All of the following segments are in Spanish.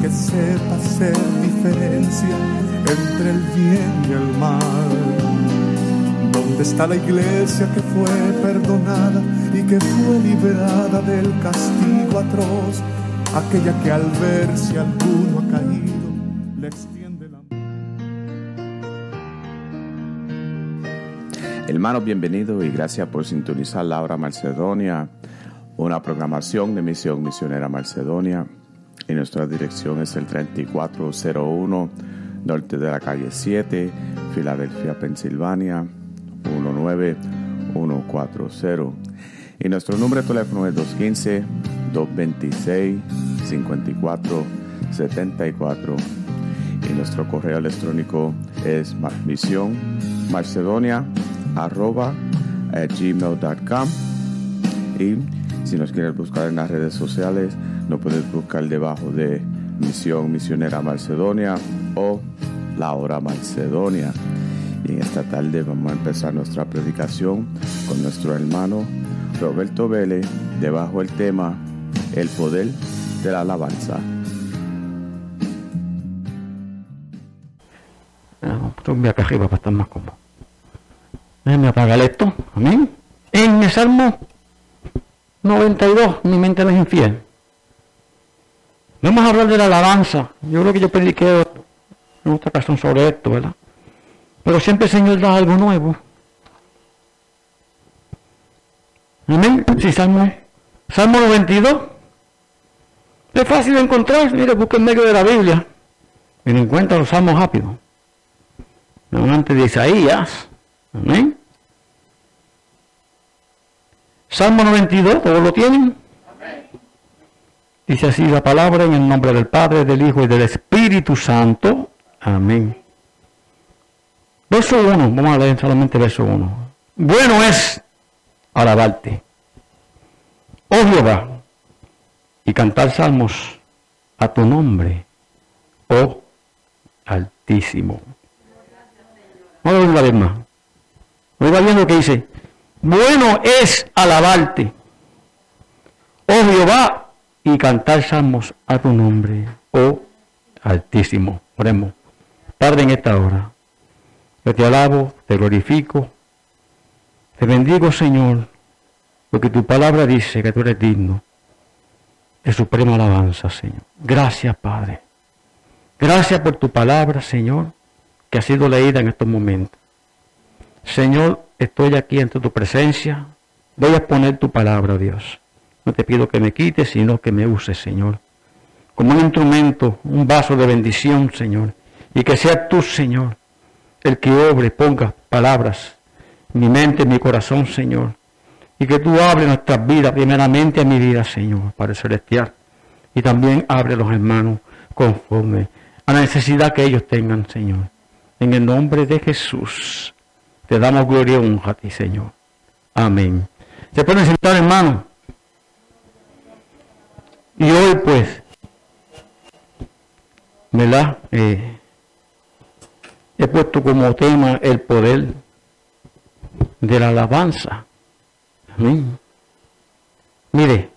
que sepa hacer diferencia entre el bien y el mal. ¿Dónde está la iglesia que fue perdonada y que fue liberada del castigo atroz? Aquella que al ver si alguno ha caído le extiende la Hermanos, bienvenidos y gracias por sintonizar la hora Macedonia, una programación de Misión Misionera Macedonia. Y nuestra dirección es el 3401 norte de la calle 7, Filadelfia, Pensilvania, 19140. Y nuestro número de teléfono es 215-226-5474. Y nuestro correo electrónico es misión y si nos quieres buscar en las redes sociales nos puedes buscar debajo de Misión Misionera Macedonia o La Hora Macedonia y en esta tarde vamos a empezar nuestra predicación con nuestro hermano Roberto Vélez debajo del tema El Poder de la Alabanza. Ah, acá arriba para estar más cómodo. Déjenme apagar esto. Amén. En el Salmo 92, mi mente no es infiel. Vamos a hablar de la alabanza. Yo creo que yo prediqué otra ocasión sobre esto, ¿verdad? Pero siempre el Señor da algo nuevo. Amén. Sí, Salmo, Salmo 92. Es fácil de encontrar. Mire, busca en medio de la Biblia. Y encuentra los salmos rápidos. Antes de Isaías. Amén. Salmo 92, ¿todos lo tienen? Dice así la palabra en el nombre del Padre, del Hijo y del Espíritu Santo. Amén. Verso 1, vamos a leer solamente verso 1. Bueno es alabarte, oh Jehová, y cantar salmos a tu nombre, oh Altísimo. Vamos a ver una vez más. Oiga bien lo que dice. Bueno es alabarte, oh Jehová, y cantar salmos a tu nombre, oh Altísimo. Oremos. Padre, en esta hora, yo te alabo, te glorifico, te bendigo, Señor, porque tu palabra dice que tú eres digno de suprema alabanza, Señor. Gracias, Padre. Gracias por tu palabra, Señor, que ha sido leída en estos momentos. Señor, estoy aquí ante tu presencia. Voy a poner tu palabra, Dios. No te pido que me quites, sino que me uses, Señor. como un instrumento, un vaso de bendición, Señor. Y que sea tú, Señor, el que obre, ponga palabras mi mente, en mi corazón, Señor. Y que tú hables nuestras vidas, primeramente a mi vida, Señor, Padre Celestial. Y también abre los hermanos conforme a la necesidad que ellos tengan, Señor. En el nombre de Jesús, te damos gloria y honra a ti, Señor. Amén. Se pueden sentar, hermanos. Y hoy, pues, ¿verdad? Eh, he puesto como tema el poder de la alabanza. Amén. Mire,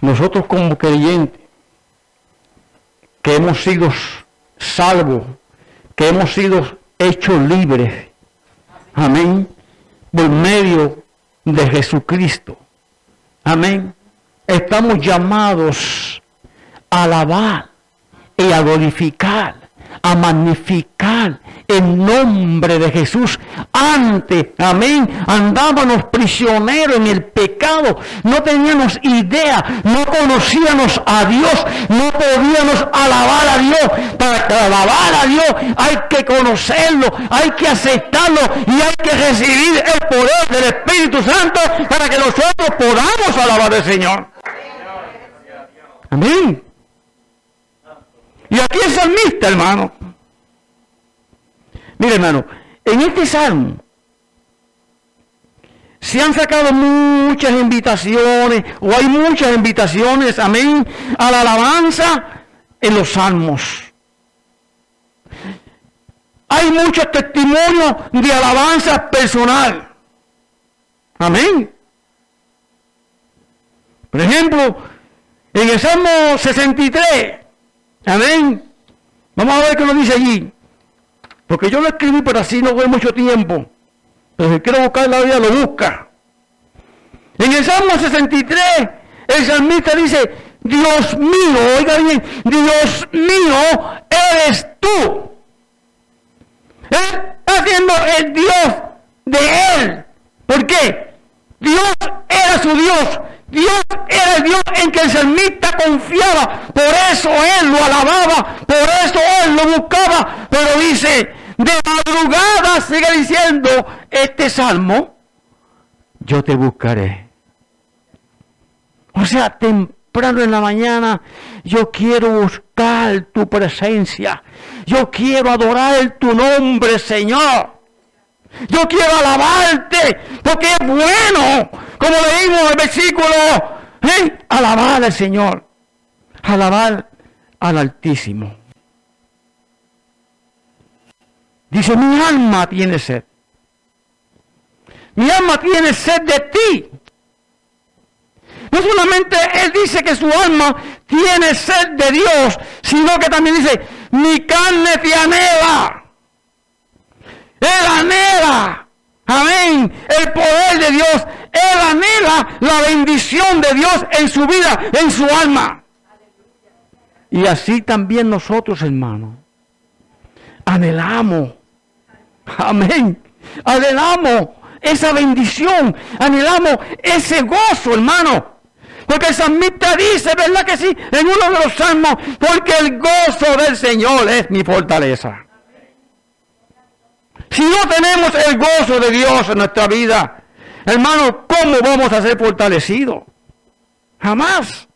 nosotros como creyentes, que hemos sido salvos, que hemos sido hechos libres, amén, por medio de Jesucristo, amén, estamos llamados a alabar y a glorificar a magnificar el nombre de Jesús. Antes, amén, andábamos prisioneros en el pecado, no teníamos idea, no conocíamos a Dios, no podíamos alabar a Dios. Para alabar a Dios hay que conocerlo, hay que aceptarlo y hay que recibir el poder del Espíritu Santo para que nosotros podamos alabar al Señor. Amén. Y aquí el salmista, hermano. Mire, hermano, en este salmo se han sacado muchas invitaciones, o hay muchas invitaciones, amén, a la alabanza en los salmos. Hay muchos testimonios de alabanza personal. Amén. Por ejemplo, en el Salmo 63, Amén. Vamos a ver qué nos dice allí. Porque yo lo escribí, pero así no voy mucho tiempo. Pero si quiero buscar la vida, lo busca. En el Salmo 63, el salmista dice, Dios mío, oiga bien, Dios mío, eres tú. Él está siendo el Dios de él. ¿Por qué? Dios era su Dios Dios Dios en que el salmista confiaba, por eso él lo alababa, por eso él lo buscaba, pero dice, de madrugada sigue diciendo este salmo, yo te buscaré. O sea, temprano en la mañana, yo quiero buscar tu presencia, yo quiero adorar tu nombre, Señor. Yo quiero alabarte porque es bueno. Como leímos en el versículo, ¿eh? alabar al Señor. Alabar al Altísimo. Dice, mi alma tiene sed. Mi alma tiene sed de ti. No solamente él dice que su alma tiene sed de Dios, sino que también dice, mi carne te anhela. Él anhela, amén, el poder de Dios. Él anhela la bendición de Dios en su vida, en su alma. Y así también nosotros, hermanos, anhelamos, amén, anhelamos esa bendición, anhelamos ese gozo, hermano. Porque el salmista dice, ¿verdad que sí? En uno de los salmos, porque el gozo del Señor es mi fortaleza. Si no tenemos el gozo de Dios en nuestra vida, hermano, ¿cómo vamos a ser fortalecidos? Jamás.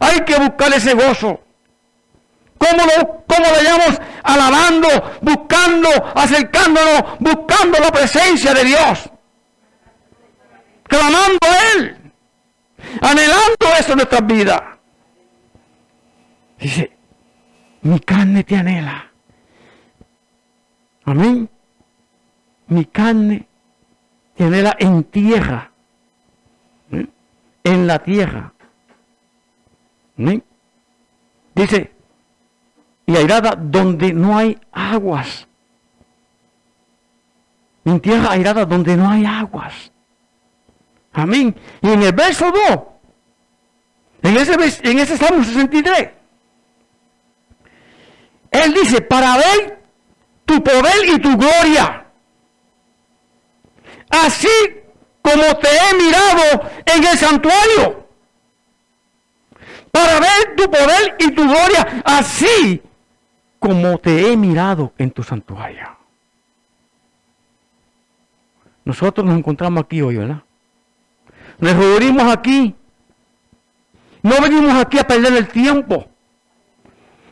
Hay que buscar ese gozo. ¿Cómo lo, cómo lo llamamos? Alabando, buscando, acercándonos, buscando la presencia de Dios. Clamando a Él. Anhelando eso en nuestras vidas. Dice, mi carne te anhela. Amén mi carne la en tierra, ¿eh? en la tierra. ¿eh? Dice, y airada donde no hay aguas. En tierra airada donde no hay aguas. Amén. Y en el verso 2, en ese, en ese Salmo 63, Él dice, para ver tu poder y tu gloria así como te he mirado en el santuario, para ver tu poder y tu gloria, así como te he mirado en tu santuario. Nosotros nos encontramos aquí hoy, ¿verdad? Nos reunimos aquí. No venimos aquí a perder el tiempo.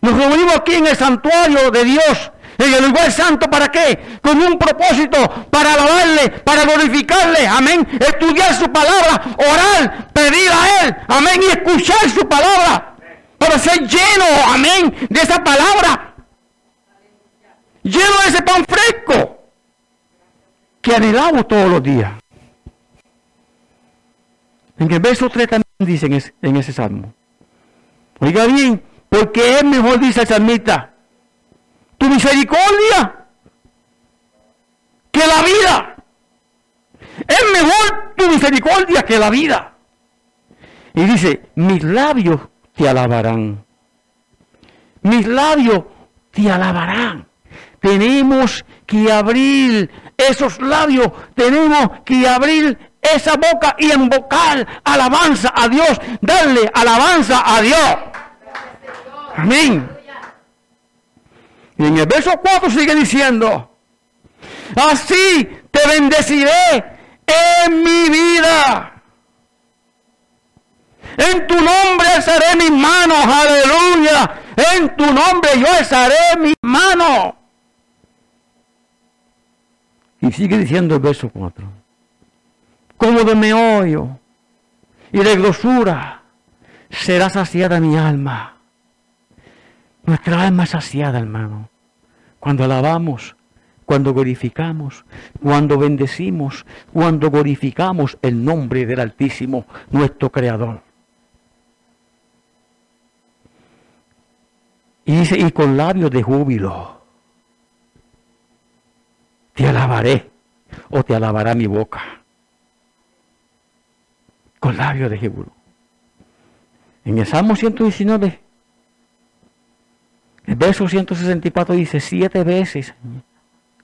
Nos reunimos aquí en el santuario de Dios, en el lugar santo, ¿para qué? Con un propósito, para alabarle, para glorificarle, amén. Estudiar su palabra, orar, pedir a Él, amén, y escuchar su palabra, para ser lleno, amén, de esa palabra. Lleno de ese pan fresco que anhelamos todos los días. En el verso 3 también dice en ese, salmo. Oiga bien, porque es mejor, dice el salmista, tu misericordia que la vida. Es mejor tu misericordia que la vida. Y dice, mis labios te alabarán. Mis labios te alabarán. Tenemos que abrir esos labios, tenemos que abrir esa boca y invocar alabanza a Dios, darle alabanza a Dios. Amén. Y en el verso 4 sigue diciendo, así te bendeciré en mi vida. En tu nombre alzaré mis manos, aleluya. En tu nombre yo alzaré mis manos. Y sigue diciendo el verso 4. Como de meollo y de grosura será saciada mi alma. Nuestra alma saciada, hermano. Cuando alabamos, cuando glorificamos, cuando bendecimos, cuando glorificamos el nombre del Altísimo, nuestro Creador. Y dice, y con labios de júbilo te alabaré o te alabará mi boca. Con labios de Jebú. En el Salmo 119, el verso 164 dice siete veces.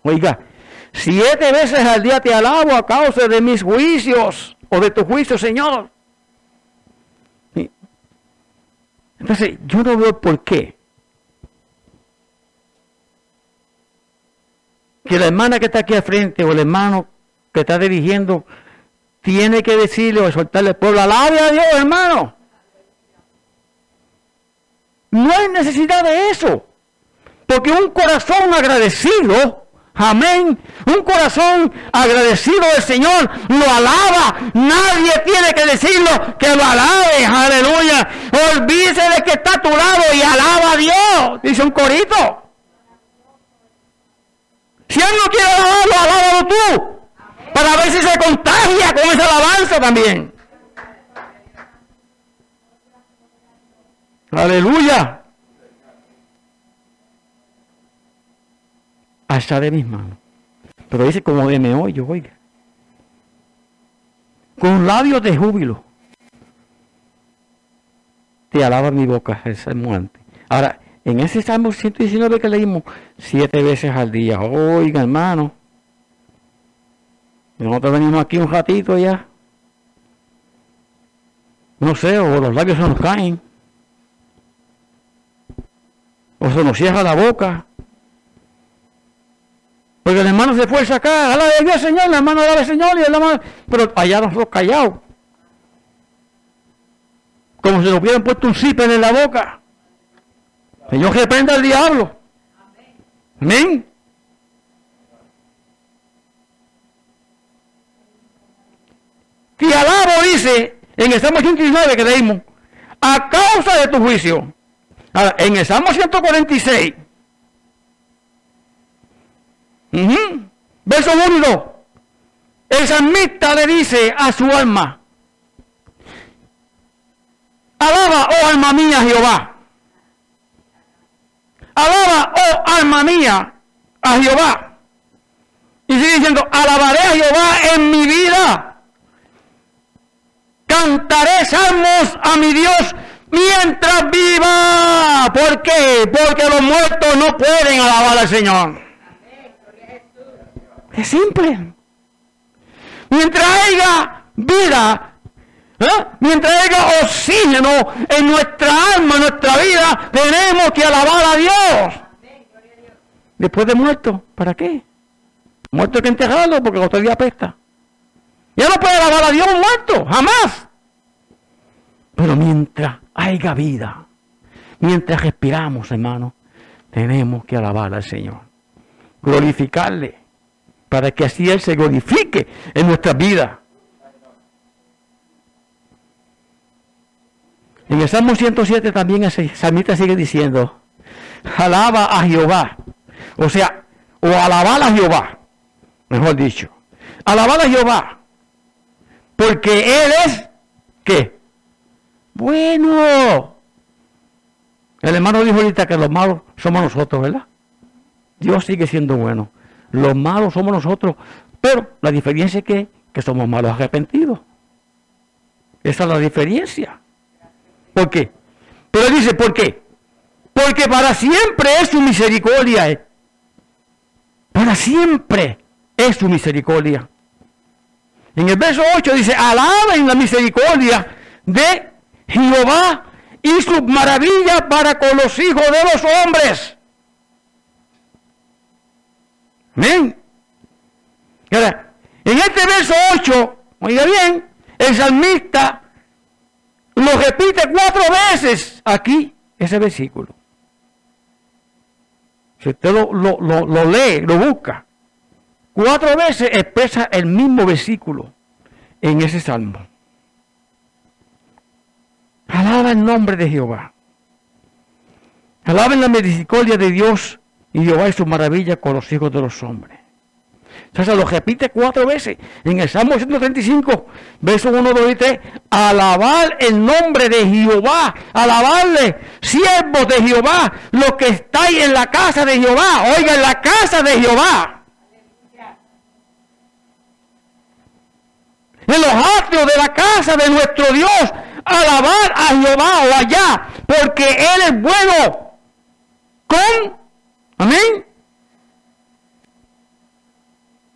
Oiga, siete veces al día te alabo a causa de mis juicios o de tu juicio, Señor. Entonces, yo no veo por qué que la hermana que está aquí al frente o el hermano que está dirigiendo tiene que decirle o exhortarle al pueblo, alabe a Dios, hermano. No hay necesidad de eso. Porque un corazón agradecido, amén, un corazón agradecido del Señor lo alaba. Nadie tiene que decirlo que lo alabe, aleluya. Olvídese de que está a tu lado y alaba a Dios, dice un corito. Si él no quiere alabarlo, alábalo tú. Para ver si se contagia con esa alabanza también. Aleluya. Hasta de mis manos. Pero dice como de me oigo, oiga. Con labios de júbilo. Te alaba mi boca, es muerte. Ahora, en ese Salmo 119 que leímos siete veces al día. Oiga, hermano. Nosotros venimos aquí un ratito ya. No sé, o los labios se nos caen. O se nos cierra la boca. Porque el hermano se fue a sacar, la de Dios, Señor, el hermano de Señor, y el hermano, pero allá nosotros callados. Como si nos hubieran puesto un zipper en la boca. Señor reprenda al diablo. Amén. Te alabo, dice en el Salmo 119 que leímos, a causa de tu juicio. Ahora, en el Salmo 146, verso 1 y 2, el salmista le dice a su alma, alaba, oh alma mía, Jehová. Alaba, oh alma mía, a Jehová. Y sigue diciendo, alabaré a Jehová en mi vida. Cantaré salmos a mi Dios mientras viva. ¿Por qué? Porque los muertos no pueden alabar al Señor. Es simple. Mientras haya vida, ¿eh? mientras haya oxígeno en nuestra alma, en nuestra vida, tenemos que alabar a Dios. Después de muerto, ¿para qué? Muerto hay que enterrarlo porque otro día apesta. Ya no puede alabar a Dios muerto, jamás. Pero mientras haya vida, mientras respiramos, hermano, tenemos que alabar al Señor. Glorificarle, para que así Él se glorifique en nuestra vida. En el Salmo 107 también el sigue diciendo, alaba a Jehová. O sea, o alabar a Jehová, mejor dicho. Alabar a Jehová. Porque Él es, ¿qué? Bueno. El hermano dijo ahorita que los malos somos nosotros, ¿verdad? Dios sigue siendo bueno. Los malos somos nosotros. Pero la diferencia es que, que somos malos arrepentidos. Esa es la diferencia. ¿Por qué? Pero dice, ¿por qué? Porque para siempre es su misericordia. ¿eh? Para siempre es su misericordia. En el verso 8 dice, alaben la misericordia de Jehová y sus maravillas para con los hijos de los hombres. Amén. en este verso 8, oiga bien, el salmista lo repite cuatro veces aquí, ese versículo. Si usted lo, lo lee, lo busca, cuatro veces expresa el mismo versículo en ese salmo. Alaba el nombre de Jehová. Alaben la misericordia de Dios y Jehová y su maravilla con los hijos de los hombres. Entonces lo repite cuatro veces. En el Salmo 135, verso 1, 2 y 3. Alabar el nombre de Jehová. Alabarle, siervos de Jehová, los que estáis en la casa de Jehová. Oiga, en la casa de Jehová. En los atrios de la casa de nuestro Dios. Alabar a Jehová o allá. Porque Él es bueno. Con. Amén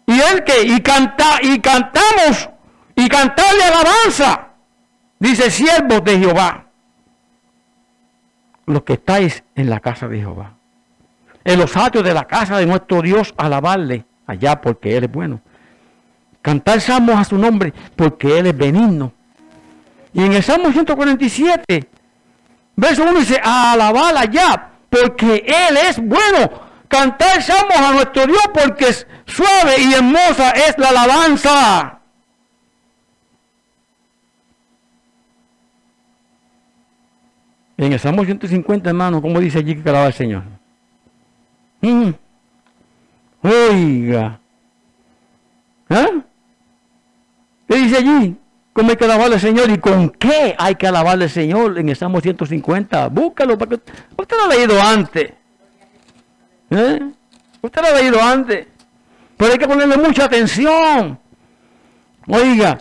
y el que y canta y cantamos y cantarle alabanza dice siervos de Jehová los que estáis en la casa de Jehová en los atrios de la casa de nuestro Dios alabarle allá porque él es bueno cantar salmos a su nombre porque él es benigno y en el Salmo 147 verso 1 dice alabar allá porque él es bueno cantar salmos a nuestro Dios porque es suave y hermosa es la alabanza. En el Salmo 150, hermano, como dice allí que alaba el Señor. Mm. Oiga. ¿Ah? ¿Qué dice allí? ¿Cómo hay que alabarle al Señor? ¿Y con qué hay que alabarle al Señor? En el Salmo 150. Búscalo para que usted lo ha leído antes. ¿Eh? Usted lo ha leído antes. Pero hay que ponerle mucha atención. Oiga,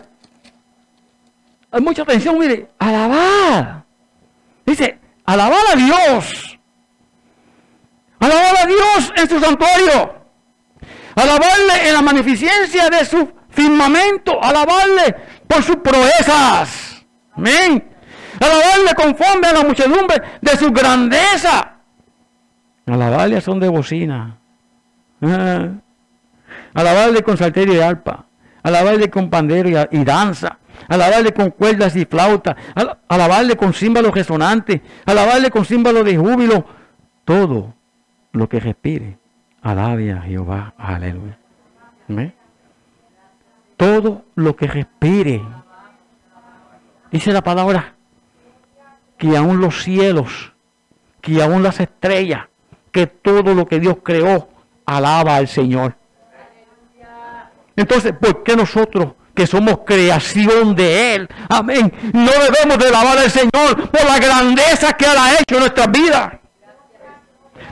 hay mucha atención, mire, alabar. Dice, alabar a Dios. Alabar a Dios en su santuario. Alabarle en la magnificencia de su firmamento. Alabarle por sus proezas. Amén. Alabarle conforme a la muchedumbre de su grandeza. Alabarle a son de bocina. Ah. Alabarle con salterio y arpa. Alabarle con pandero y, danza. Alabarle con cuerdas y flauta. Alabarle con címbalo resonante. Alabarle con címbalo de júbilo. Todo lo que respire. Alabe a Jehová. Aleluya. Todo lo que respire. Dice la palabra que aún los cielos, que aún las estrellas, que todo lo que Dios creó alaba al Señor. Entonces, ¿por qué nosotros que somos creación de Él, amén, no debemos de alabar al Señor por la grandeza que Él ha hecho en nuestras vidas?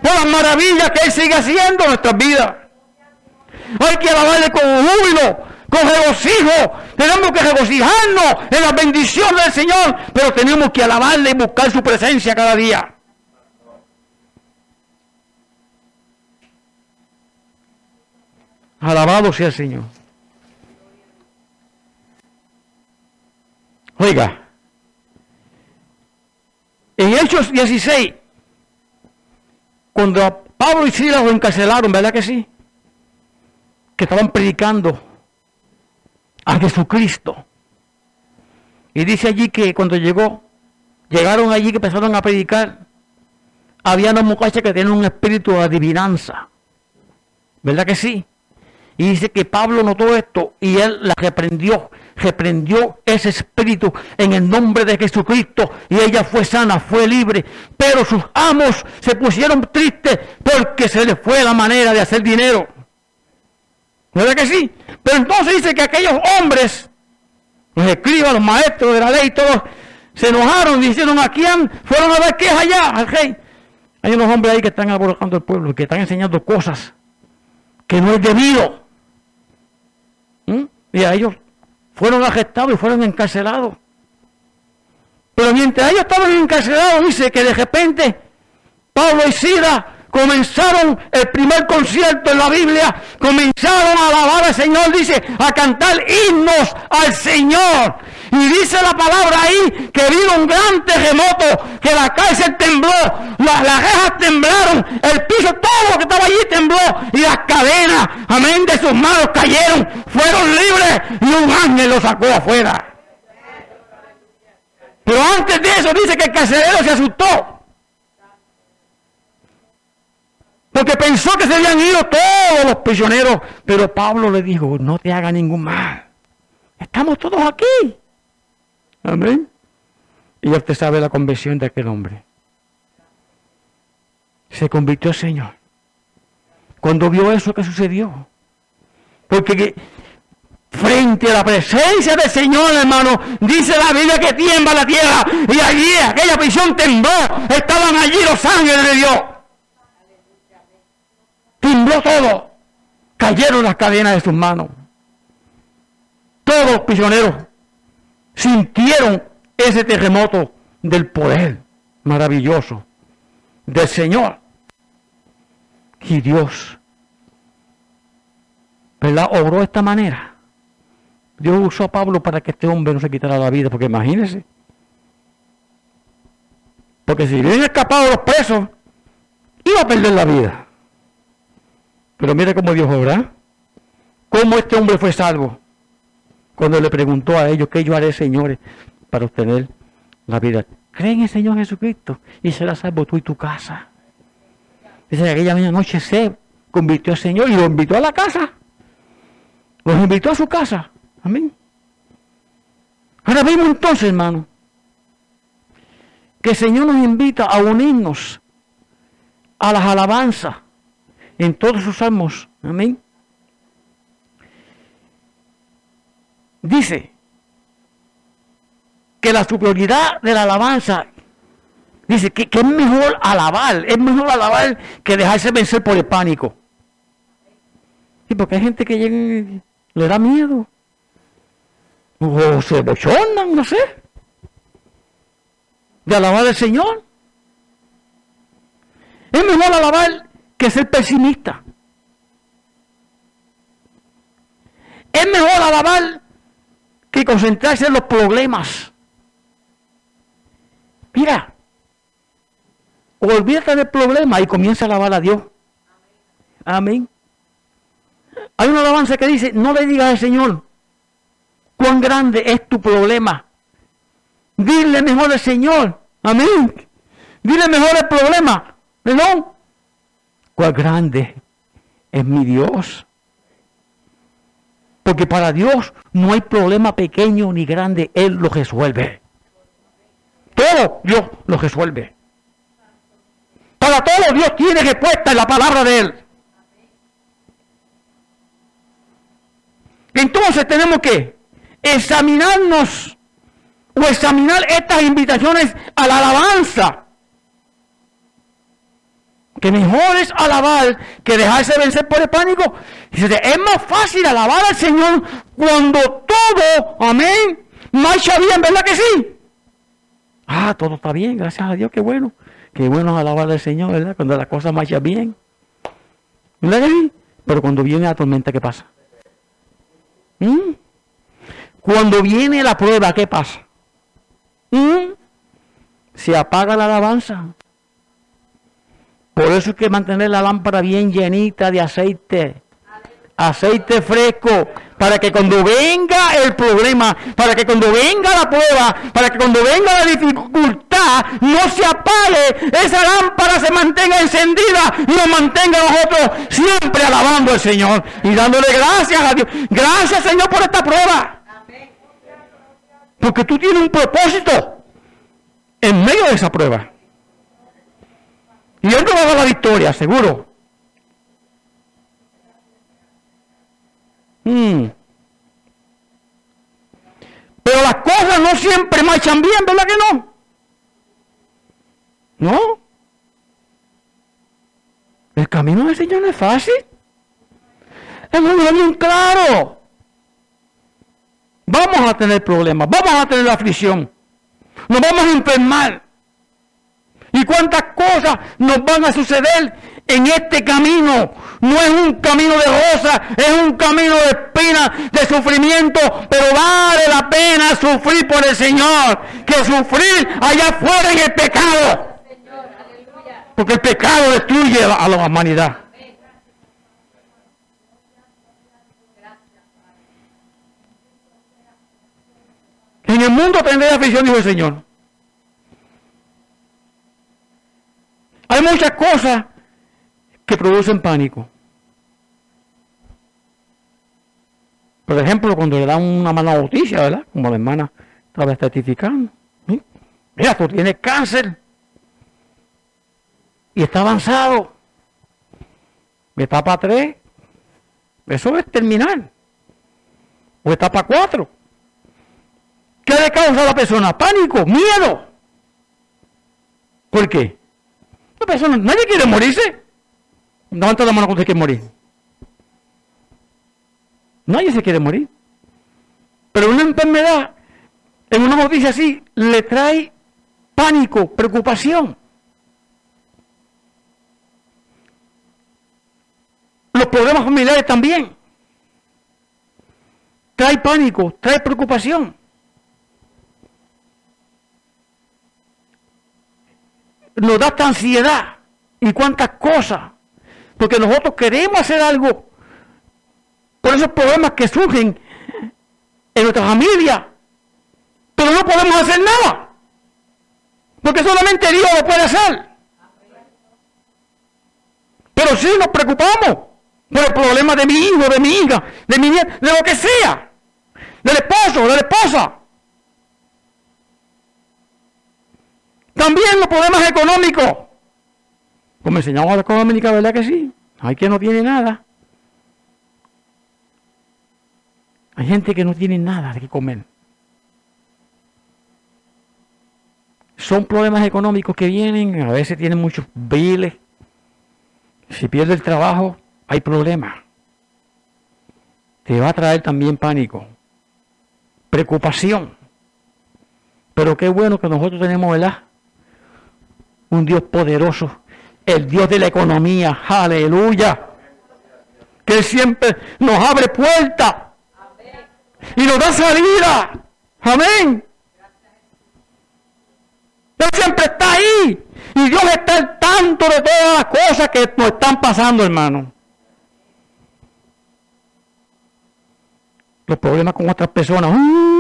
Por las maravillas que Él sigue haciendo en nuestras vidas. Hay que alabarle con júbilo, con regocijo. Tenemos que regocijarnos en la bendición del Señor, pero tenemos que alabarle y buscar su presencia cada día. Alabado sea el Señor. Oiga, en Hechos 16, cuando Pablo y Silas lo encarcelaron, ¿verdad que sí? Que estaban predicando a Jesucristo. Y dice allí que cuando llegó, llegaron allí que empezaron a predicar, había una muchacha que tenía un espíritu de adivinanza. ¿Verdad que sí? Y dice que Pablo notó esto y él la reprendió, reprendió ese espíritu en el nombre de Jesucristo y ella fue sana, fue libre. Pero sus amos se pusieron tristes porque se les fue la manera de hacer dinero. ¿Verdad que sí? Pero entonces dice que aquellos hombres, los escribas, los maestros de la ley, todos se enojaron y dijeron a quién fueron a ver qué es allá, al rey. Hay unos hombres ahí que están aborrecando el pueblo, que están enseñando cosas que no es debido. ¿Mm? Y a ellos fueron arrestados y fueron encarcelados. Pero mientras ellos estaban encarcelados, dice que de repente Pablo y Sida comenzaron el primer concierto en la Biblia, comenzaron a alabar al Señor, dice, a cantar himnos al Señor. Y dice la palabra ahí que vino un gran terremoto, que la cárcel tembló, las, las rejas temblaron, el piso, todo lo que estaba allí tembló, y las cadenas, amén, de sus manos cayeron, fueron libres y un ángel los sacó afuera. Pero antes de eso dice que el carcelero se asustó. Porque pensó que se habían ido todos los prisioneros. Pero Pablo le dijo, no te haga ningún mal. Estamos todos aquí. Amén. Y ya usted sabe la conversión de aquel hombre. Se convirtió el Señor. Cuando vio eso que sucedió. Porque frente a la presencia del Señor, hermano, dice la Biblia que tiembla la tierra. Y allí aquella prisión tembló. Estaban allí los ángeles de Dios. Tembló todo. Cayeron las cadenas de sus manos. Todos los prisioneros sintieron ese terremoto del poder maravilloso del Señor. Y Dios, ¿verdad? Obró de esta manera. Dios usó a Pablo para que este hombre no se quitara la vida, porque imagínense. Porque si hubieran escapado los presos, iba a perder la vida. Pero mire cómo Dios obra. Cómo este hombre fue salvo. Cuando le preguntó a ellos, ¿qué yo haré, señores, para obtener la vida? Creen en el Señor Jesucristo y será salvo tú y tu casa. Dice, aquella noche se convirtió el Señor y lo invitó a la casa. Los invitó a su casa. Amén. Ahora vemos entonces, hermano, que el Señor nos invita a unirnos a las alabanzas en todos sus salmos. Amén. Dice que la superioridad de la alabanza, dice que, es mejor alabar, es mejor alabar que dejarse vencer por el pánico. Sí, porque hay gente que llega le da miedo. O se bochonan, no sé. De alabar al Señor. Es mejor alabar que ser pesimista. Es mejor alabar que concentrarse en los problemas. Mira, olvídate del problema y comienza a alabar a Dios. Amén. Hay una alabanza que dice, no le digas al Señor cuán grande es tu problema. Dile mejor al Señor. Amén. Dile mejor el problema. ¿Perdón? Cuán grande es mi Dios. Porque para Dios no hay problema pequeño ni grande, Él lo resuelve. Todo Dios lo resuelve. Para todo Dios tiene respuesta en la palabra de Él. Entonces tenemos que examinarnos o examinar estas invitaciones a la alabanza que mejor es alabar que dejarse vencer por el pánico. es más fácil alabar al Señor cuando todo, amén, marcha bien, ¿verdad que sí? Ah, todo está bien, gracias a Dios, qué bueno. Qué bueno alabar al Señor, ¿verdad? Cuando las cosas marchan bien. ¿Verdad que sí? Pero cuando viene la tormenta, ¿qué pasa? ¿Mm? Cuando viene la prueba, ¿qué pasa? se apaga la alabanza. Por eso hay que mantener la lámpara bien llenita de aceite. Aceite fresco. Para que cuando venga el problema, para que cuando venga la prueba, para que cuando venga la dificultad, no se apague, esa lámpara se mantenga encendida y nos mantenga nosotros siempre alabando al Señor y dándole gracias a Dios. Gracias Señor por esta prueba. Porque tú tienes un propósito en medio de esa prueba. Y Él nos va a dar la victoria, seguro. Mm. Pero las cosas no siempre marchan bien, ¿verdad que no? ¿No? El camino del Señor no es fácil. Es muy bien claro. Vamos a tener problemas, vamos a tener aflicción, nos vamos a enfermar. ¿Y cuántas cosas nos van a suceder en este camino? No es un camino de rosa, es un camino de espina, de sufrimiento, pero vale la pena sufrir por el Señor que sufrir allá afuera en el pecado. Porque el pecado destruye a la humanidad. En el mundo tendré aflicción, dijo el Señor. Hay muchas cosas que producen pánico. Por ejemplo, cuando le dan una mala noticia, ¿verdad? Como la hermana estaba testificando. Mira, tú tienes cáncer. Y está avanzado. Etapa 3. Eso es terminar. O etapa 4. ¿Qué le causa a la persona? Pánico, miedo. ¿Por qué? Persona, nadie quiere morirse. Levanta la mano cuando se quiere morir. Nadie se quiere morir. Pero una enfermedad, en una noticia así, le trae pánico, preocupación. Los problemas familiares también. Trae pánico, trae preocupación. Nos da esta ansiedad y cuántas cosas. Porque nosotros queremos hacer algo por esos problemas que surgen en nuestra familia. Pero no podemos hacer nada. Porque solamente Dios lo puede hacer. Pero sí nos preocupamos por el problema de mi hijo, de mi hija, de mi nieta, de lo que sea. Del esposo, de la esposa. También los problemas económicos. Como enseñamos a la económica, ¿verdad que sí? Hay que no tiene nada. Hay gente que no tiene nada de que comer. Son problemas económicos que vienen, a veces tienen muchos biles. Si pierde el trabajo, hay problemas. Te va a traer también pánico, preocupación. Pero qué bueno que nosotros tenemos, ¿verdad? Un Dios poderoso, el Dios de la economía, aleluya, que siempre nos abre puertas y nos da salida, amén. Él siempre está ahí y Dios está al tanto de todas las cosas que nos están pasando, hermano. Los problemas con otras personas. ¡uh!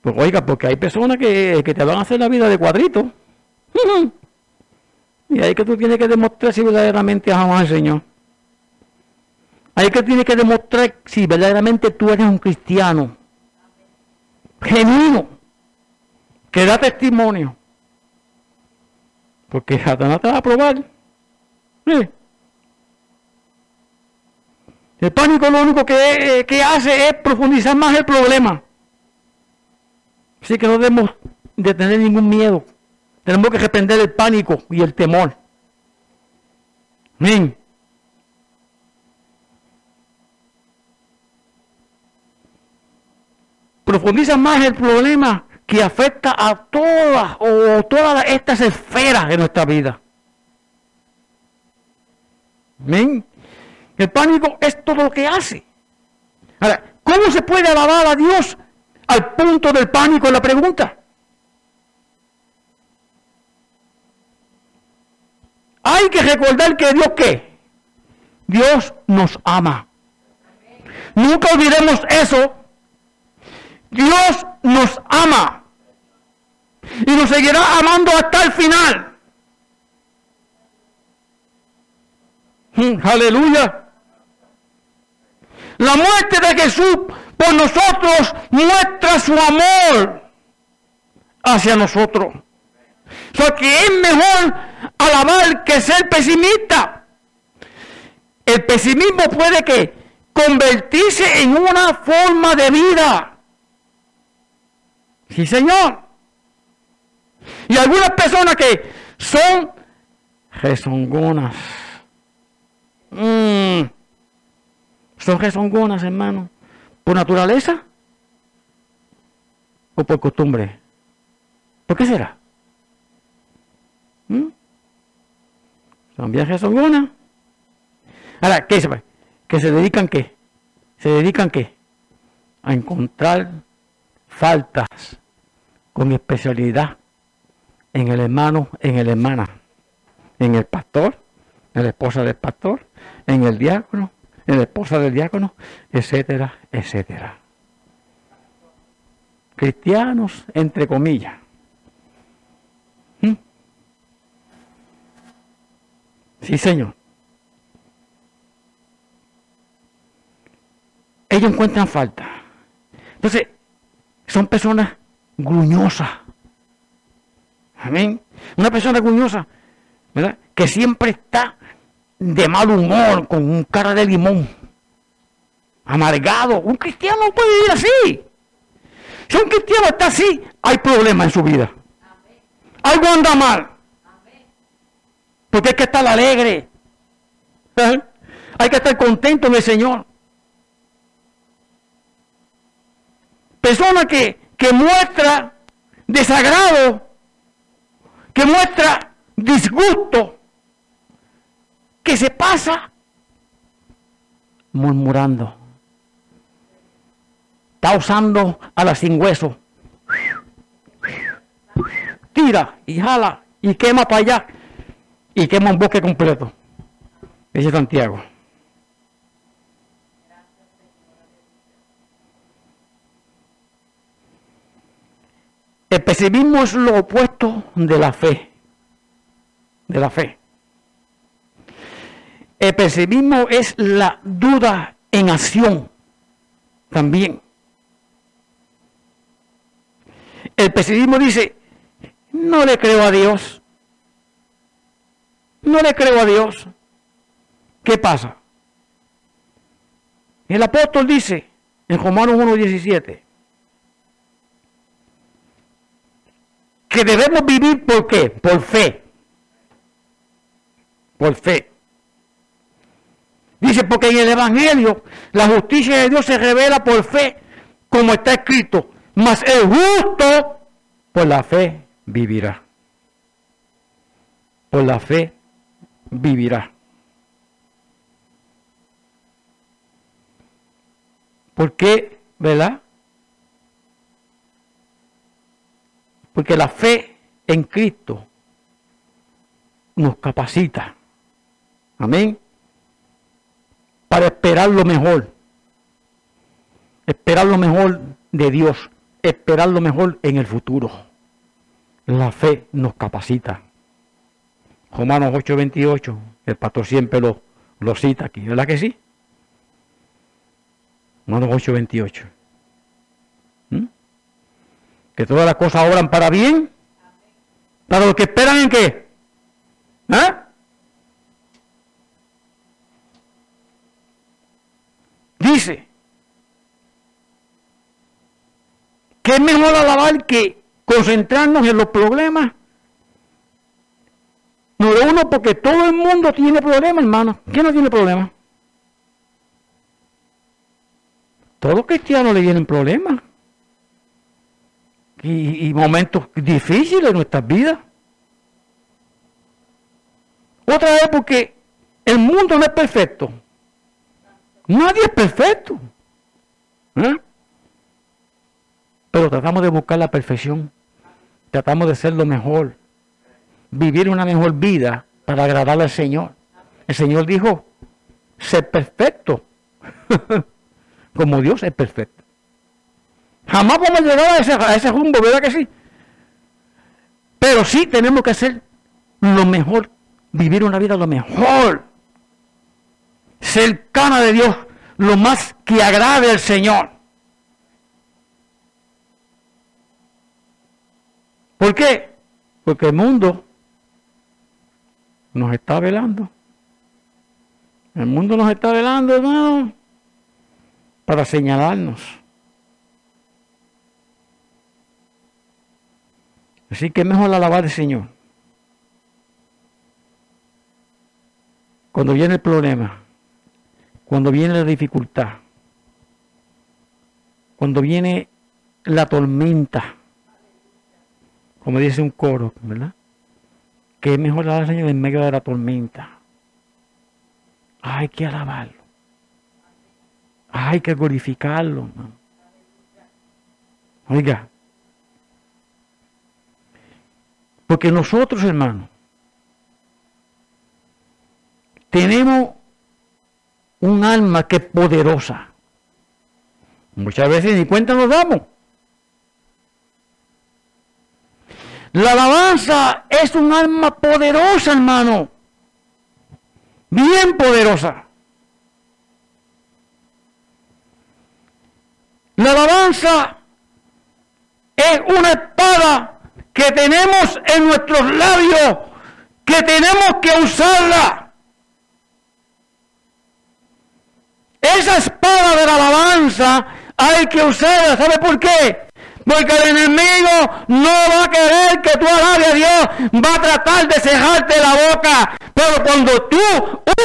Pues oiga, porque hay personas que, te van a hacer la vida de cuadrito. y ahí que tú tienes que demostrar si verdaderamente amas al Señor. Ahí que tienes que demostrar si verdaderamente tú eres un cristiano. Genuino. Que da testimonio. Porque Satanás te va a probar. El pánico lo único que, que hace es profundizar más el problema. Así que no debemos de tener ningún miedo. Tenemos que reprender el pánico y el temor. Amén. Profundiza más el problema que afecta a todas o todas estas esferas de nuestra vida. Amén. El pánico es todo lo que hace. Ahora, ¿cómo se puede alabar a Dios al punto del pánico la pregunta. Hay que recordar que Dios qué? Dios nos ama. Nunca olvidemos eso. Dios nos ama. Y nos seguirá amando hasta el final. Mm, aleluya. La muerte de Jesús por nosotros muestra su amor hacia nosotros. O sea que es mejor alabar que ser pesimista. El pesimismo puede que convertirse en una forma de vida. Sí, Señor. Y algunas personas que son rezongonas. Mm. Son rezongonas, hermano. ¿Por naturaleza? ¿O por costumbre? ¿Por qué será? ¿Mm? Son bien rezongonas. Ahora, ¿qué se ¿Que se dedican qué? Se dedican qué? A encontrar faltas con especialidad en el hermano, en el hermana, en el pastor, en la esposa del pastor, en el diácono, la esposa del diácono, etcétera, etcétera. Cristianos, entre comillas. ¿Mm? Sí, Señor. ellos encuentran falta. Entonces, son personas gruñosas. Amén. Una persona gruñosa, ¿verdad? Que siempre está de mal humor, con un cara de limón, amargado. Un cristiano no puede vivir así. Si un cristiano está así, hay problemas en su vida. Algo anda mal. Porque hay que estar alegre. ¿Eh? Hay que estar contento en el Señor. persona que, que muestra desagrado, que muestra disgusto, que se pasa murmurando. Está usando a la sin hueso. Tira y jala y quema para allá y quema un bosque completo. Dice Santiago. El pesimismo es lo opuesto de la fe. De la fe. El pesimismo es la duda en acción también. El pesimismo dice, no le creo a Dios. No le creo a Dios. ¿Qué pasa? El apóstol dice en Romanos 1.17, que debemos vivir por qué? Por fe. Por fe. Dice, porque en el Evangelio la justicia de Dios se revela por fe, como está escrito, mas el justo por la fe vivirá. Por la fe vivirá. ¿Por qué? ¿Verdad? Porque la fe en Cristo nos capacita. Amén. Para esperar lo mejor. Esperar lo mejor de Dios. Esperar lo mejor en el futuro. La fe nos capacita. Romanos 8:28. El pastor siempre lo, lo cita aquí. ¿Verdad que sí? Romanos 8:28 que todas las cosas obran para bien, para los que esperan en qué. ¿Eh? Dice que es mejor alabar que concentrarnos en los problemas. Número uno, porque todo el mundo tiene problemas, hermano. ¿Quién no tiene problemas? Todos cristianos le tienen problemas y, momentos difíciles en nuestras vidas. Otra vez porque el mundo no es perfecto. Nadie es perfecto. ¿Eh? pero tratamos de buscar la perfección. Tratamos de ser lo mejor. Vivir una mejor vida para agradar al Señor. El Señor dijo, ser perfecto. Como Dios es perfecto. Jamás vamos a llegar a ese, a ese rumbo, ¿verdad que sí? Pero sí tenemos que hacer lo mejor, vivir una vida lo mejor, cercana de Dios, lo más que agrade al Señor. ¿Por qué? Porque el mundo nos está velando. El mundo nos está velando, hermano, para señalarnos. Así que mejor alabar al Señor. Cuando viene el problema, cuando viene la dificultad, cuando viene la tormenta, como dice un coro, ¿verdad? Que es mejor alabar al Señor en medio de la tormenta. Hay que alabarlo. Hay que glorificarlo. Oiga, porque nosotros, hermanos, tenemos un alma que es poderosa. Muchas veces ni cuenta nos damos. La alabanza es un alma poderosa, hermano. Bien poderosa. La alabanza es una espada que tenemos en nuestros labios, que tenemos que usarla. Esa espada de la alabanza hay que usarla. ¿Sabe por qué? Porque el enemigo no va a querer que tú alabes a Dios, va a tratar de cejarte la boca. Pero cuando tú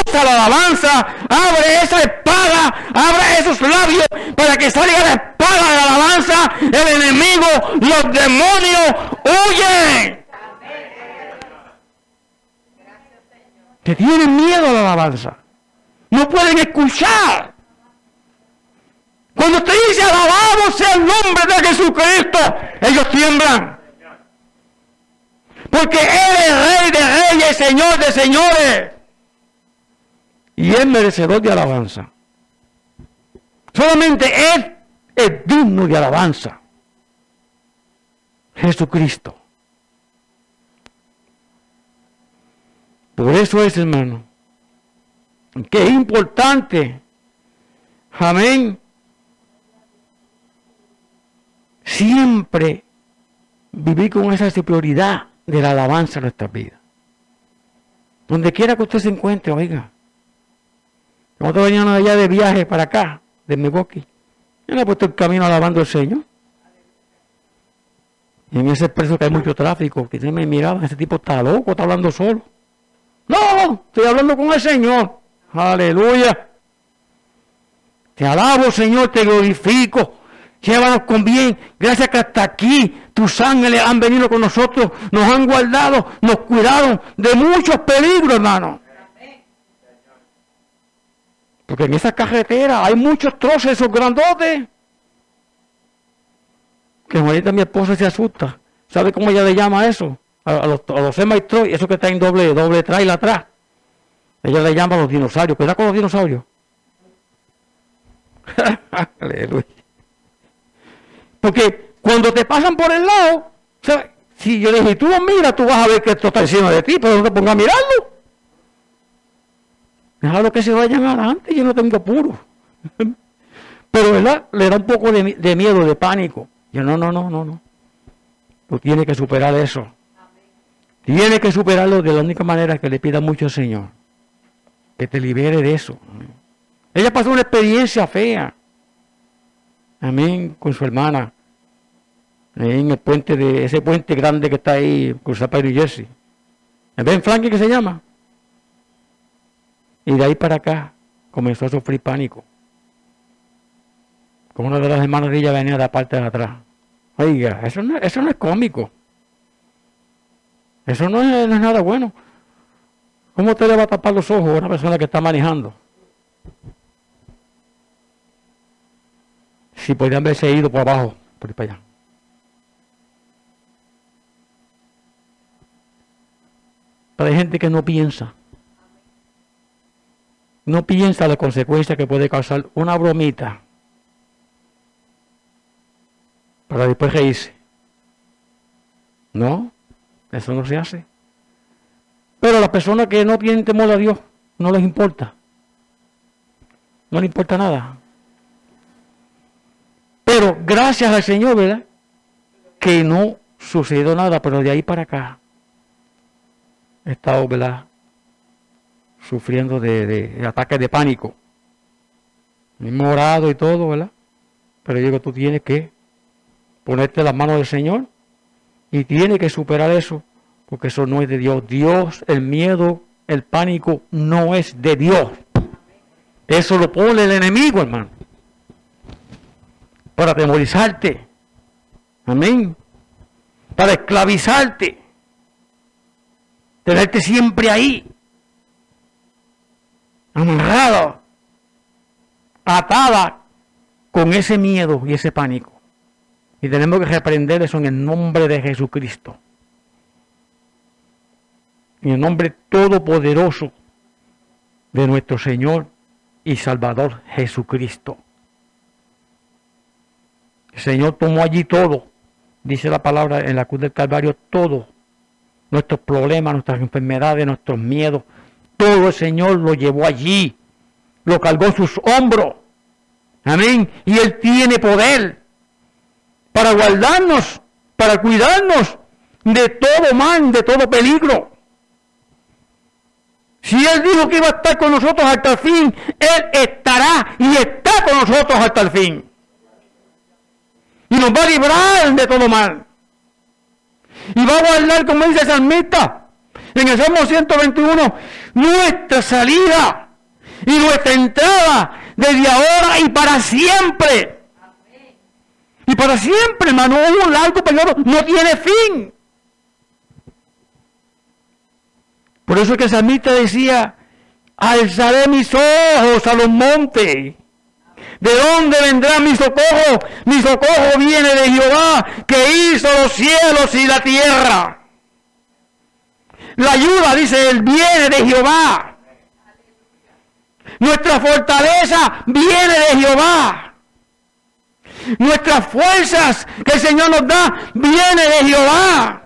usas la alabanza, abre esa espada, abre esos labios para que salga la espada de la alabanza, el enemigo, los demonios huyen. Que tienen miedo a la alabanza. No pueden escuchar. Cuando usted dice alabado sea el nombre de Jesucristo, ellos tiemblan. Porque Él es Rey de Reyes, Señor de Señores. Y es merecedor de alabanza. Solamente Él es digno de alabanza. Jesucristo. Por eso es, hermano, que es importante, amén, siempre vivir con esa superioridad de la alabanza en nuestra vida. Donde quiera que usted se encuentre, oiga. Nosotros veníamos allá de viaje para acá, de Milwaukee. Yo le he puesto el camino alabando al Señor. Y en ese expreso que hay mucho tráfico, que me miraban, ese tipo está loco, está hablando solo. No, estoy hablando con el Señor. Aleluya. Te alabo, Señor, te glorifico. Llévanos con bien. Gracias que hasta aquí tus ángeles han venido con nosotros, nos han guardado, nos cuidaron de muchos peligros, hermano. Porque en esa carretera hay muchos troces, esos grandotes. Que ahorita mi esposa se asusta. ¿Sabe cómo ella le llama eso? A, los, a los semi eso que está en doble, doble trail atrás. Ella le llama a los dinosaurios. Cuidado con los dinosaurios. Aleluya. Porque cuando te pasan por el lado, si yo dije, tú lo miras, tú vas a ver que esto está encima de ti, pero no te pongas a mirarlo. Déjalo que se vayan adelante, yo no tengo apuro. pero, ¿verdad? Le da un poco de, de miedo, de pánico. Yo, no, no, no, no, no. Tú tienes que superar eso. Tienes que superarlo de la única manera que le pida mucho al Señor. Que te libere de eso. Ella pasó una experiencia fea. Amén, con su hermana. En el puente de, ese puente grande que está ahí, cruzado para New Jersey. ¿En Ben Franklin que se llama? Y de ahí para acá comenzó a sufrir pánico. Como una de las hermanas de ella venía de la parte de atrás. Oiga, eso no, eso no es cómico. Eso no es, no es nada bueno. ¿Cómo usted le va a tapar los ojos a una persona que está manejando? si podrían haberse ido por abajo, por ir para allá. Pero hay gente que no piensa. No piensa la consecuencia que puede causar una bromita. Para después reírse. No, eso no se hace. Pero las personas que no tienen temor a Dios, no les importa. No les importa nada. Pero gracias al Señor, ¿verdad? Que no sucedió nada, pero de ahí para acá he estado, ¿verdad? Sufriendo de, ataques de pánico. Me he morado y todo, ¿verdad? Pero digo, tú tienes que ponerte las manos del Señor y tienes que superar eso, porque eso no es de Dios. Dios, el miedo, el pánico no es de Dios. Eso lo pone el enemigo, hermano. Para atemorizarte. Amén. Para esclavizarte. Tenerte siempre ahí. Amarrado. Atada con ese miedo y ese pánico. Y tenemos que reprender eso en el nombre de Jesucristo. En el nombre todopoderoso de nuestro Señor y Salvador Jesucristo. El Señor tomó allí todo, dice la palabra en la cruz del Calvario, todo, nuestros problemas, nuestras enfermedades, nuestros miedos, todo el Señor lo llevó allí, lo cargó en sus hombros. Amén. Y Él tiene poder para guardarnos, para cuidarnos de todo mal, de todo peligro. Si Él dijo que iba a estar con nosotros hasta el fin, Él estará y está con nosotros hasta el fin. Y nos va a librar de todo mal. Y va a guardar, como dice el salmista, en el Salmo 121, nuestra salida y nuestra entrada desde ahora y para siempre. Y para siempre, hermano, un largo periodo no tiene fin. Por eso es que Samita decía, alzaré mis ojos a los montes. ¿De dónde vendrá mi socorro? Mi socorro viene de Jehová, que hizo los cielos y la tierra. La ayuda, dice él, viene de Jehová. Nuestra fortaleza viene de Jehová. Nuestras fuerzas que el Señor nos da viene de Jehová.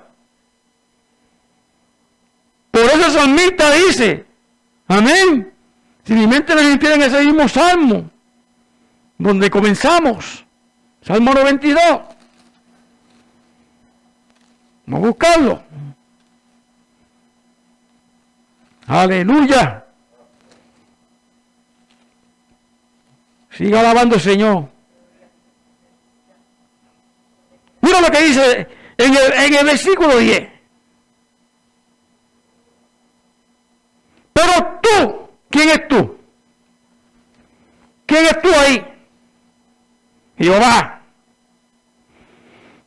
Por eso el salmista dice, amén. Si mi mente no en ese mismo salmo, donde comenzamos, Salmo 92. Vamos a buscarlo. Aleluya. Siga alabando al Señor. Mira lo que dice en el, en el versículo 10. Pero tú, ¿quién es tú? ¿Quién es tú ahí? Jehová.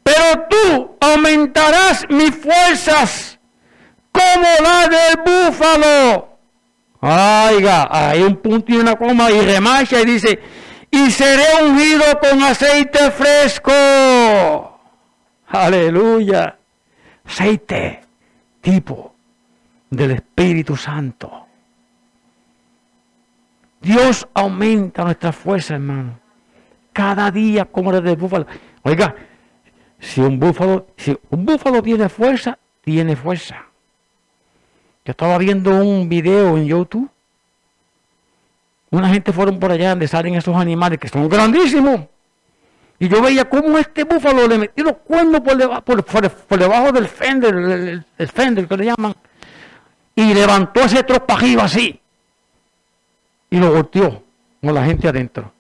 Pero tú aumentarás mis fuerzas como la del búfalo. Oiga, hay un punto y una coma y remarcha y dice, y seré ungido con aceite fresco. Aleluya. Aceite tipo del Espíritu Santo. Dios aumenta nuestra fuerza, hermano. Cada día como el del búfalo. Oiga, si un búfalo, si un búfalo tiene fuerza, tiene fuerza. Yo estaba viendo un video en YouTube. Una gente fueron por allá donde salen esos animales que son grandísimos. Y yo veía cómo este búfalo le metió los cuernos por, debajo del fender, el, fender que le llaman, y levantó ese tropajivo así y lo volteó con la gente adentro.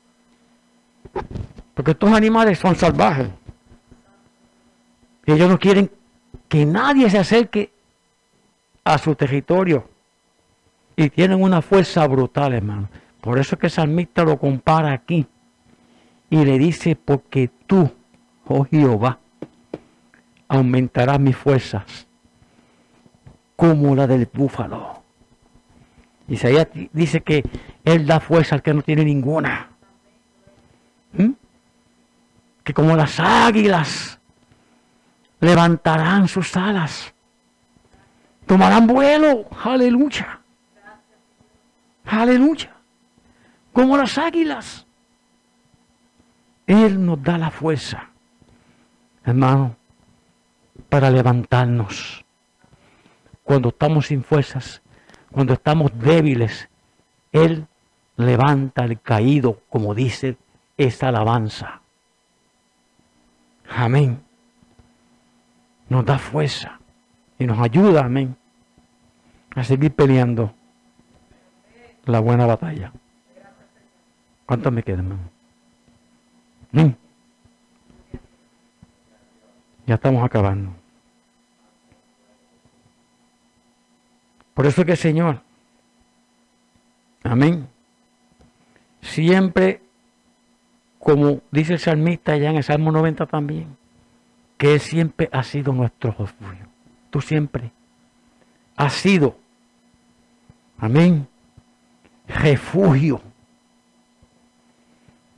Porque estos animales son salvajes. Ellos no quieren que nadie se acerque a su territorio. Y tienen una fuerza brutal, hermano. Por eso es que el salmista lo compara aquí. Y le dice, porque tú, oh Jehová, aumentarás mis fuerzas como la del búfalo. Isaías dice que Él da fuerza al que no tiene ninguna. ¿Mm? Que como las águilas levantarán sus alas. Tomarán vuelo. Aleluya. Aleluya. Como las águilas. Él nos da la fuerza, hermano, para levantarnos. Cuando estamos sin fuerzas, cuando estamos débiles, Él levanta al caído, como dice esta alabanza. Amén. Nos da fuerza y nos ayuda, amén, a seguir peleando la buena batalla. ¿Cuántos me quedan? ¿Mm? Ya estamos acabando. Por eso que el Señor, amén, siempre, como dice el salmista ya en el Salmo 90 también, que Él siempre ha sido nuestro refugio. Tú siempre has sido, amén, refugio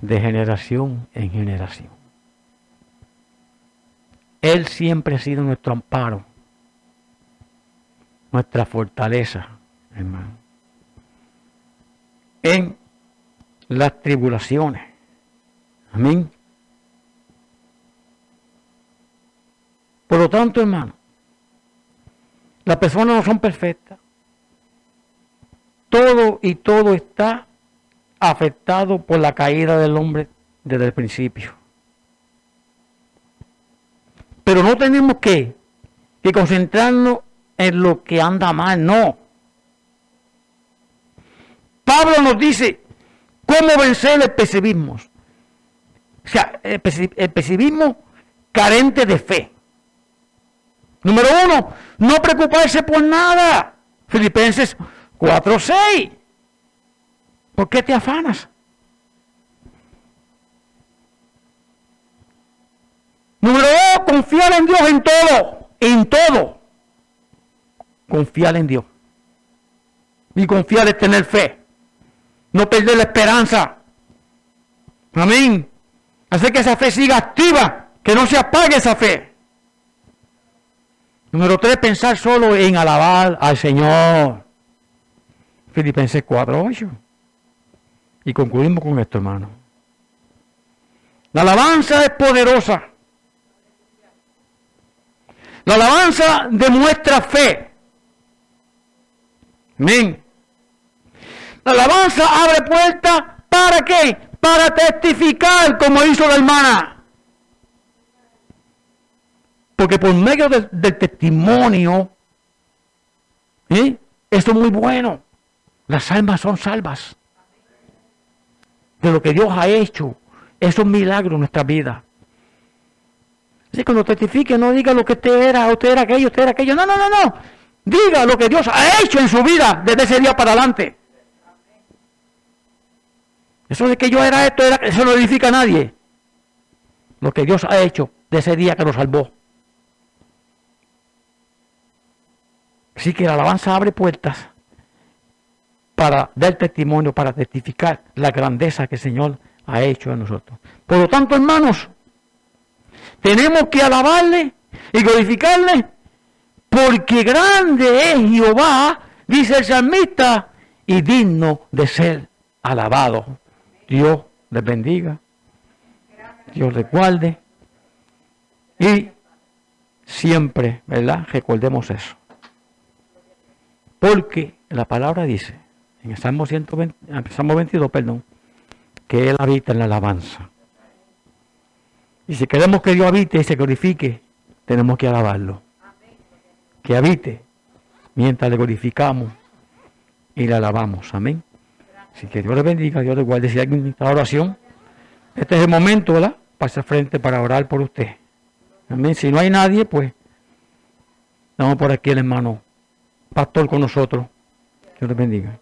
de generación en generación. Él siempre ha sido nuestro amparo, nuestra fortaleza, hermano. En las tribulaciones. Amén. Por lo tanto, hermano, las personas no son perfectas. Todo y todo está afectado por la caída del hombre desde el principio. Pero no tenemos que, que concentrarnos en lo que anda mal, no. Pablo nos dice cómo vencer el pesimismo. O sea, el pesimismo carente de fe. Número uno, no preocuparse por nada. Filipenses 4.6. ¿Por qué te afanas? Número dos, confiar en Dios en todo, en todo. Confiar en Dios. Y confiar es tener fe. No perder la esperanza. Amén. Hacer que esa fe siga activa, que no se apague esa fe. Número tres, pensar solo en alabar al Señor. Filipenses 4.8. Y concluimos con esto, hermano. La alabanza es poderosa. La alabanza demuestra fe. Amén. La alabanza abre puertas para qué? Para testificar como hizo la hermana. Porque por medio del, testimonio, ¿eh? esto es muy bueno. Las almas son salvas de lo que Dios ha hecho. Eso es un milagro en nuestra vida. Así cuando testifique, no diga lo que usted era, usted era aquello, usted era aquello. No, no, no, no. Diga lo que Dios ha hecho en su vida desde ese día para adelante. Eso de que yo era esto, eso no edifica a nadie. Lo que Dios ha hecho de ese día que nos salvó. Así que la alabanza abre puertas para dar testimonio, para testificar la grandeza que el Señor ha hecho en nosotros. Por lo tanto, hermanos, tenemos que alabarle y glorificarle, porque grande es Jehová, dice el salmista, y digno de ser alabado. Dios les bendiga, Dios les guarde, y siempre, ¿verdad? Recordemos eso. Porque la palabra dice, en el Salmo, 120, Salmo 22, perdón, que Él habita en la alabanza. Y si queremos que Dios habite y se glorifique, tenemos que alabarlo. Que habite mientras le glorificamos y le alabamos. Amén. Así que Dios le bendiga, Dios le guarde. Si hay una oración, este es el momento, ¿verdad? Pase frente para orar por usted. Amén. Si no hay nadie, pues, vamos por aquí el hermano pastor con nosotros. Dios le bendiga.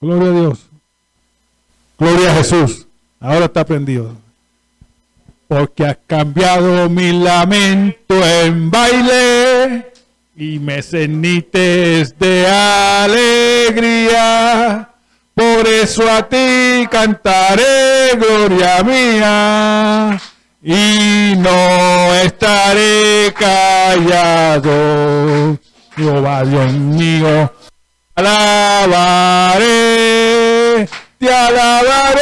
Gloria a Dios. Gloria a Jesús. Ahora está prendido. Porque has cambiado mi lamento en baile y me cenites de alegría. Por eso a ti cantaré, gloria mía. y no estaré callado. Jehová Dios mío, alabaré, te alabaré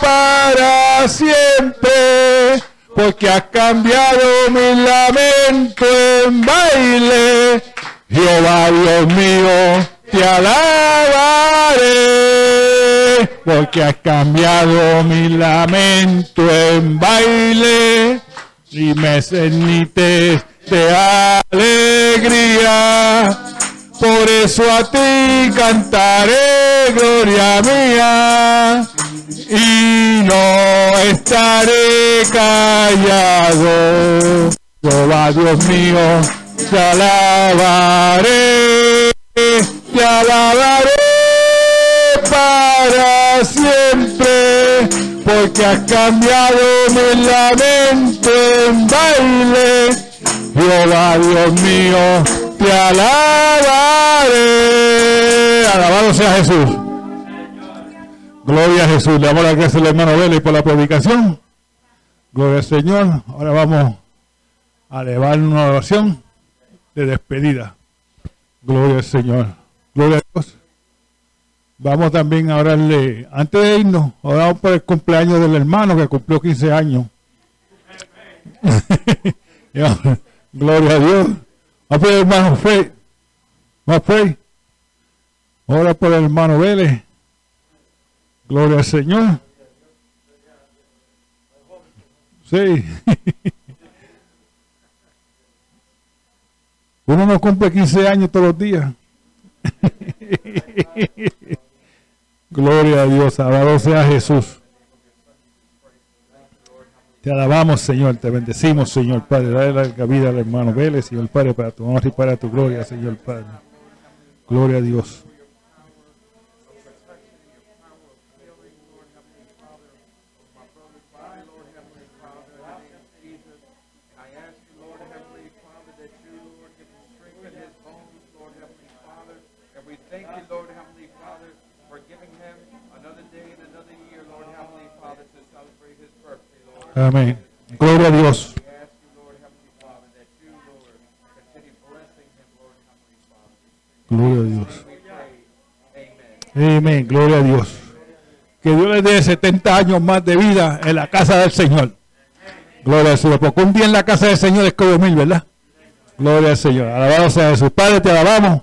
para siempre, porque has cambiado mi lamento en baile. Jehová Dios mío, te alabaré, porque has cambiado mi lamento en baile y me cenites de alegría. Por eso a ti cantaré, gloria mía, y no estaré callado. Jehová Dios mío, te alabaré, te alabaré para siempre, porque has cambiado mi lamento en baile. Jehová Dios mío, te alabaré. Alabado sea Jesús. Gloria a Jesús. Le damos las gracias al hermano Vélez por la predicación. Gloria al Señor. Ahora vamos a elevar una oración de despedida. Gloria al Señor. Gloria a Dios. Vamos también a orarle, antes de irnos, oramos por el cumpleaños del hermano que cumplió 15 años. Gloria a Dios. Vamos por el hermano Frey. Vamos por el hermano Vélez. Gloria al Señor. Sí. Uno no cumple 15 años todos los días. Gloria a Dios, alabado sea Jesús. Te alabamos, Señor, te bendecimos, Señor Padre. Dale la vida al hermano Vélez, Señor Padre, para tu honor y para tu gloria, Señor Padre. Gloria a Dios. Amén. Gloria a Dios. Gloria a Dios. Amén. Gloria a Dios. Que Dios le dé 70 años más de vida en la casa del Señor. Gloria al Señor. Porque un día en la casa del Señor es como mil, ¿verdad? Gloria al Señor. Alabado sea Jesús. Padre, te alabamos.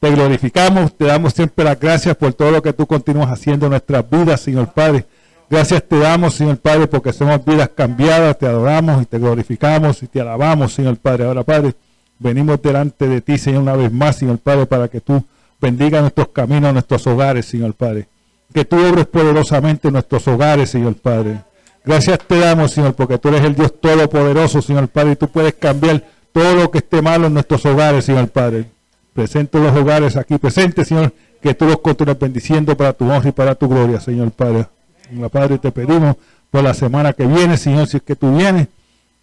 Te glorificamos. Te damos siempre las gracias por todo lo que tú continúas haciendo en nuestras vidas, Señor Padre. Gracias te damos, Señor Padre, porque somos vidas cambiadas, te adoramos y te glorificamos y te alabamos, Señor Padre. Ahora, Padre, venimos delante de ti, Señor, una vez más, Señor Padre, para que tú bendiga nuestros caminos, nuestros hogares, Señor Padre. Que tú obres poderosamente en nuestros hogares, Señor Padre. Gracias te damos, Señor, porque tú eres el Dios todopoderoso, Señor Padre, y tú puedes cambiar todo lo que esté malo en nuestros hogares, Señor Padre. Presente los hogares aquí presentes, Señor, que tú los continúes bendiciendo para tu honra y para tu gloria, Señor Padre. Padre, te pedimos por la semana que viene, Señor, si es que tú vienes,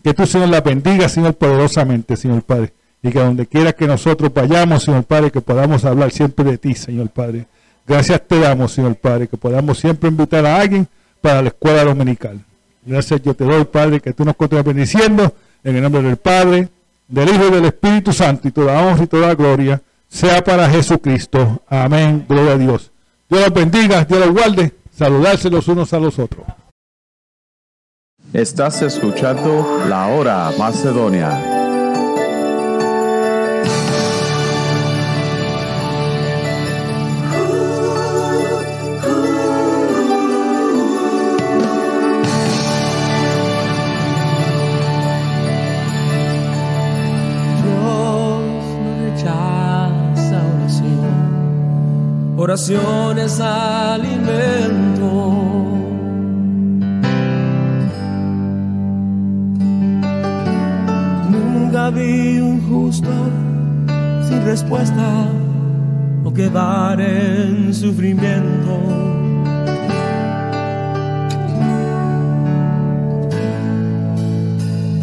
que tú, Señor, la bendiga, Señor, poderosamente, Señor Padre. Y que donde quiera que nosotros vayamos, Señor Padre, que podamos hablar siempre de ti, Señor Padre. Gracias te damos, Señor Padre, que podamos siempre invitar a alguien para la escuela dominical. Gracias yo te doy, Padre, que tú nos continúes bendiciendo en el nombre del Padre, del Hijo y del Espíritu Santo y toda honra y toda gloria sea para Jesucristo. Amén. Gloria a Dios. Dios los bendiga, Dios los guarde saludarse los unos a los otros. Estás escuchando La Hora Macedonia. oraciones vi un justo sin respuesta o quedar en sufrimiento.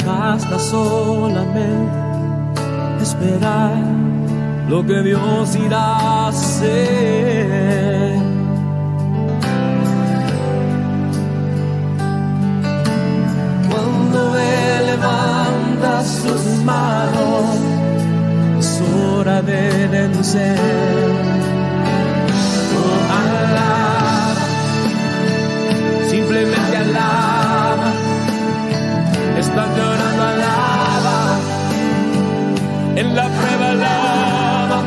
Basta solamente esperar lo que Dios irá a hacer. sus manos, es hora de vencer. Oh, alaba, simplemente alaba, están llorando, alaba, en la prueba alaba,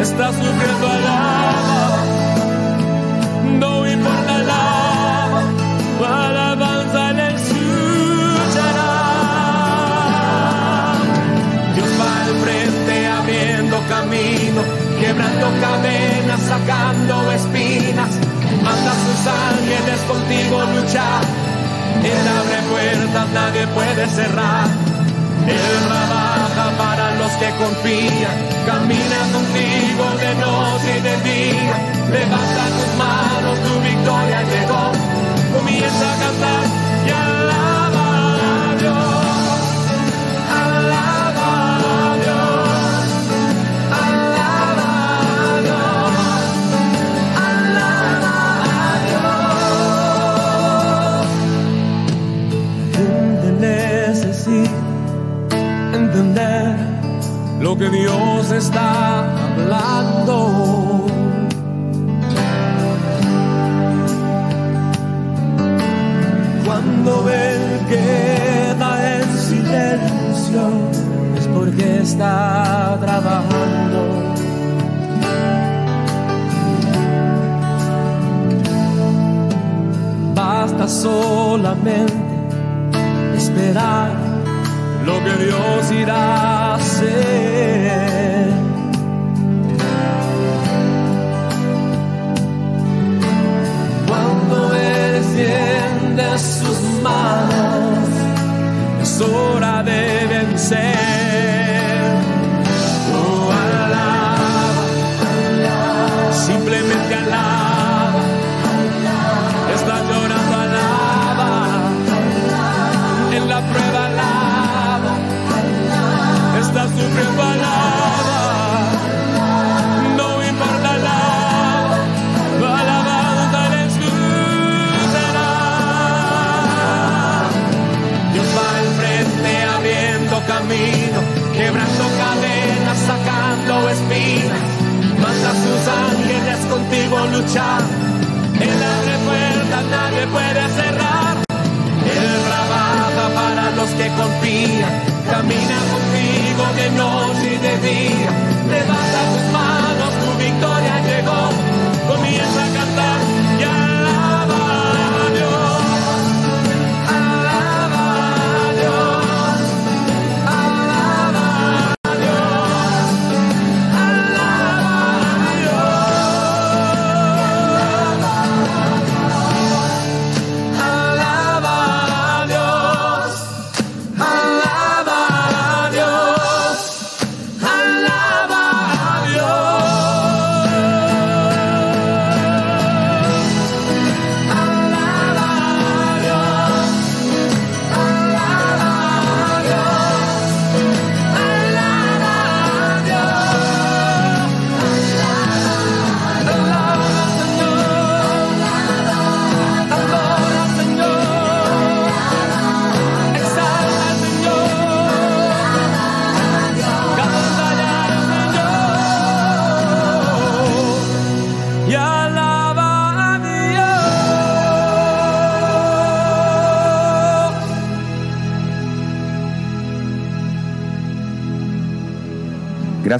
está sufriendo, alaba. Cadenas, sacando espinas. Manda sus ángeles contigo luchar. Él abre puertas, nadie puede cerrar. Él trabaja para los que confían, camina contigo de noche y de día. Levanta tus manos, tu victoria llegó.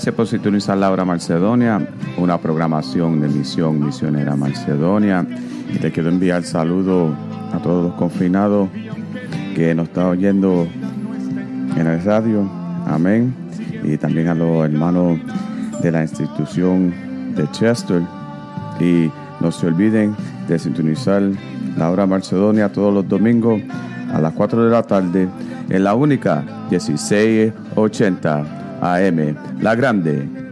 Gracias por sintonizar Laura Macedonia, una programación de Misión Misionera Macedonia. Y te quiero enviar saludos a todos los confinados que nos están oyendo en el radio. Amén. Y también a los hermanos de la institución de Chester. Y no se olviden de sintonizar Laura Macedonia todos los domingos a las 4 de la tarde en la única 1680 AM, La Grande,